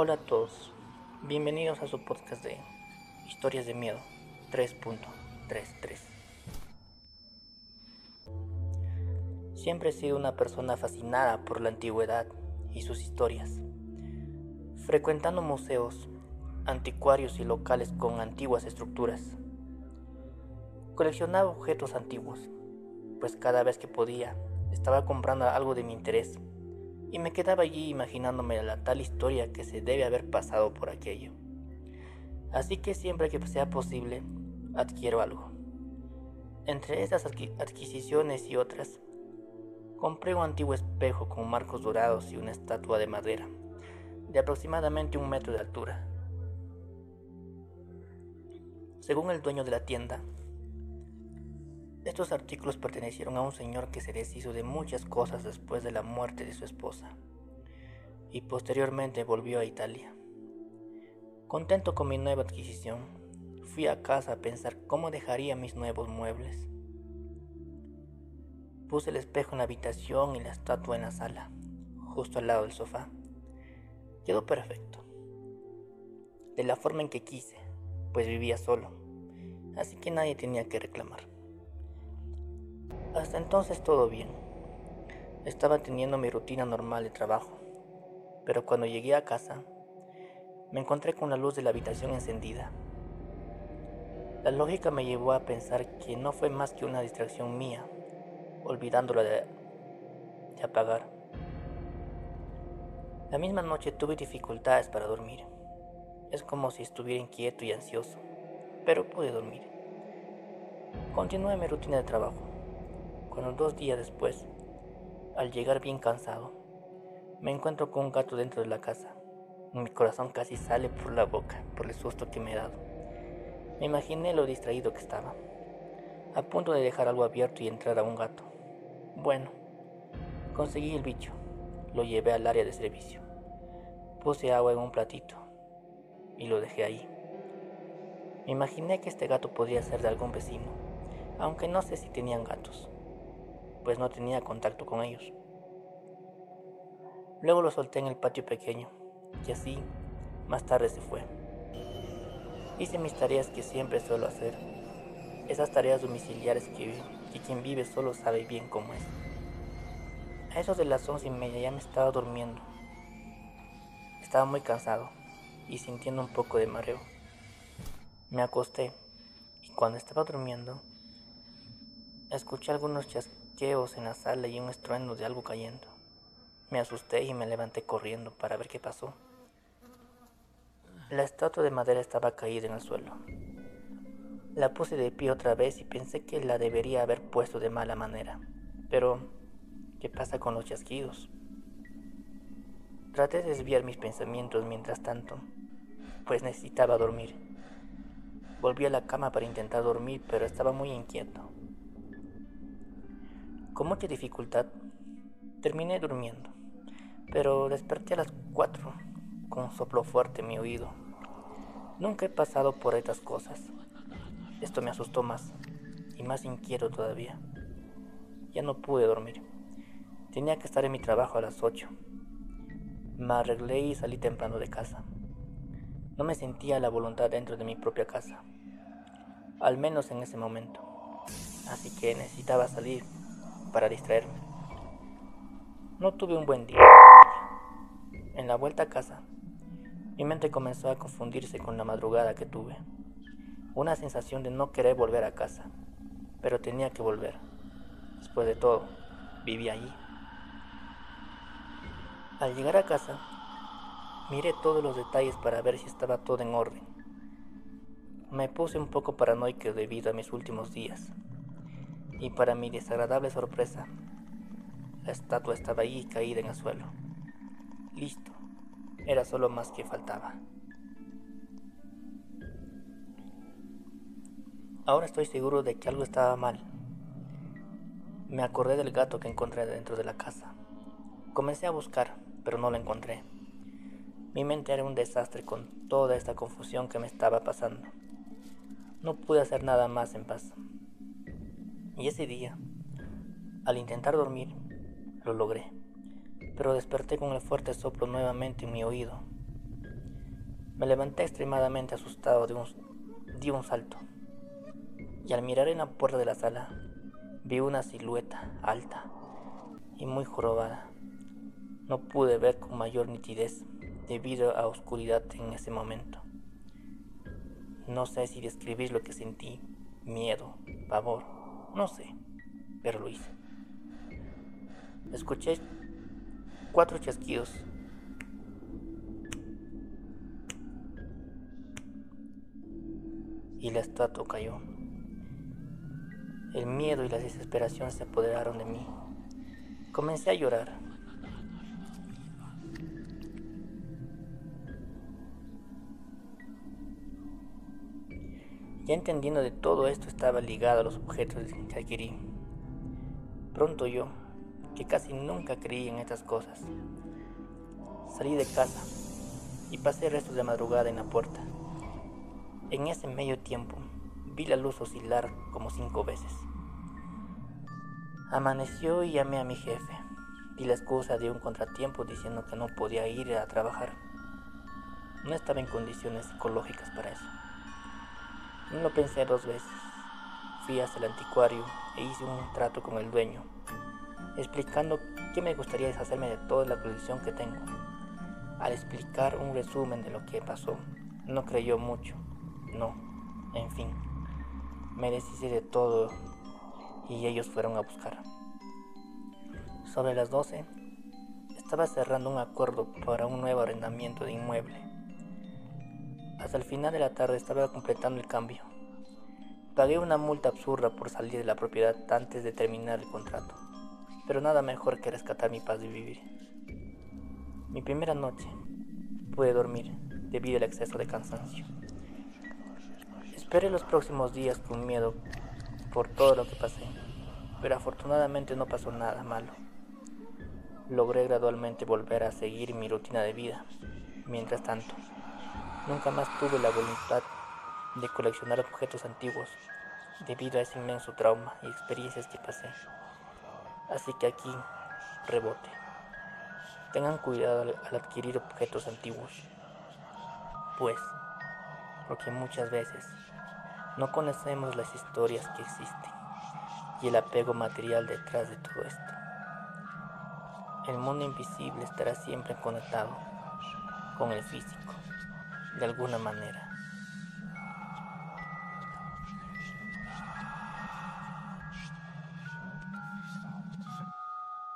Hola a todos, bienvenidos a su podcast de Historias de Miedo 3.33. Siempre he sido una persona fascinada por la antigüedad y sus historias, frecuentando museos, anticuarios y locales con antiguas estructuras. Coleccionaba objetos antiguos, pues cada vez que podía estaba comprando algo de mi interés y me quedaba allí imaginándome la tal historia que se debe haber pasado por aquello. Así que siempre que sea posible, adquiero algo. Entre estas adquisiciones y otras, compré un antiguo espejo con marcos dorados y una estatua de madera, de aproximadamente un metro de altura. Según el dueño de la tienda, estos artículos pertenecieron a un señor que se deshizo de muchas cosas después de la muerte de su esposa y posteriormente volvió a Italia. Contento con mi nueva adquisición, fui a casa a pensar cómo dejaría mis nuevos muebles. Puse el espejo en la habitación y la estatua en la sala, justo al lado del sofá. Quedó perfecto, de la forma en que quise, pues vivía solo, así que nadie tenía que reclamar. Entonces todo bien. Estaba teniendo mi rutina normal de trabajo, pero cuando llegué a casa, me encontré con la luz de la habitación encendida. La lógica me llevó a pensar que no fue más que una distracción mía, olvidándola de, de apagar. La misma noche tuve dificultades para dormir. Es como si estuviera inquieto y ansioso, pero pude dormir. Continué mi rutina de trabajo cuando dos días después, al llegar bien cansado, me encuentro con un gato dentro de la casa. Mi corazón casi sale por la boca por el susto que me he dado. Me imaginé lo distraído que estaba, a punto de dejar algo abierto y entrar a un gato. Bueno, conseguí el bicho, lo llevé al área de servicio. Puse agua en un platito y lo dejé ahí. Me imaginé que este gato podría ser de algún vecino, aunque no sé si tenían gatos pues no tenía contacto con ellos. Luego lo solté en el patio pequeño y así más tarde se fue. Hice mis tareas que siempre suelo hacer, esas tareas domiciliares que, quien vive solo sabe bien cómo es. A eso de las once y media ya me estaba durmiendo. Estaba muy cansado y sintiendo un poco de mareo. Me acosté y cuando estaba durmiendo, escuché algunos chasquidos en la sala y un estruendo de algo cayendo. Me asusté y me levanté corriendo para ver qué pasó. La estatua de madera estaba caída en el suelo. La puse de pie otra vez y pensé que la debería haber puesto de mala manera. Pero, ¿qué pasa con los chasquidos? Traté de desviar mis pensamientos mientras tanto, pues necesitaba dormir. Volví a la cama para intentar dormir, pero estaba muy inquieto. Con mucha dificultad terminé durmiendo, pero desperté a las 4 con un soplo fuerte en mi oído. Nunca he pasado por estas cosas. Esto me asustó más y más inquieto todavía. Ya no pude dormir. Tenía que estar en mi trabajo a las 8. Me arreglé y salí temprano de casa. No me sentía la voluntad dentro de mi propia casa, al menos en ese momento. Así que necesitaba salir para distraerme. No tuve un buen día. En la vuelta a casa, mi mente comenzó a confundirse con la madrugada que tuve. Una sensación de no querer volver a casa, pero tenía que volver. Después de todo, vivía allí. Al llegar a casa, miré todos los detalles para ver si estaba todo en orden. Me puse un poco paranoico debido a mis últimos días. Y para mi desagradable sorpresa, la estatua estaba allí caída en el suelo. Listo, era solo más que faltaba. Ahora estoy seguro de que algo estaba mal. Me acordé del gato que encontré dentro de la casa. Comencé a buscar, pero no lo encontré. Mi mente era un desastre con toda esta confusión que me estaba pasando. No pude hacer nada más en paz. Y ese día, al intentar dormir, lo logré, pero desperté con el fuerte soplo nuevamente en mi oído. Me levanté extremadamente asustado de un, di un salto y al mirar en la puerta de la sala vi una silueta alta y muy jorobada. No pude ver con mayor nitidez debido a oscuridad en ese momento. No sé si describir lo que sentí, miedo, pavor, no sé, pero lo hice. Escuché cuatro chasquidos. Y la estatua cayó. El miedo y la desesperación se apoderaron de mí. Comencé a llorar. Ya entendiendo de todo esto estaba ligado a los objetos que adquirí. Pronto yo, que casi nunca creí en estas cosas, salí de casa y pasé el resto de madrugada en la puerta. En ese medio tiempo vi la luz oscilar como cinco veces. Amaneció y llamé a mi jefe. Di la excusa de un contratiempo diciendo que no podía ir a trabajar. No estaba en condiciones psicológicas para eso. No pensé dos veces. Fui hasta el anticuario e hice un trato con el dueño, explicando que me gustaría deshacerme de toda la colección que tengo. Al explicar un resumen de lo que pasó, no creyó mucho. No, en fin, me deshice de todo y ellos fueron a buscar. Sobre las 12, estaba cerrando un acuerdo para un nuevo arrendamiento de inmueble hasta el final de la tarde estaba completando el cambio. Pagué una multa absurda por salir de la propiedad antes de terminar el contrato, pero nada mejor que rescatar mi paz de vivir. Mi primera noche pude dormir debido al exceso de cansancio. Esperé los próximos días con miedo por todo lo que pasé, pero afortunadamente no pasó nada malo. Logré gradualmente volver a seguir mi rutina de vida. Mientras tanto, Nunca más tuve la voluntad de coleccionar objetos antiguos debido a ese inmenso trauma y experiencias que pasé. Así que aquí, rebote. Tengan cuidado al, adquirir objetos antiguos, pues, porque muchas veces no conocemos las historias que existen y el apego material detrás de todo esto. El mundo invisible estará siempre conectado con el físico de alguna manera.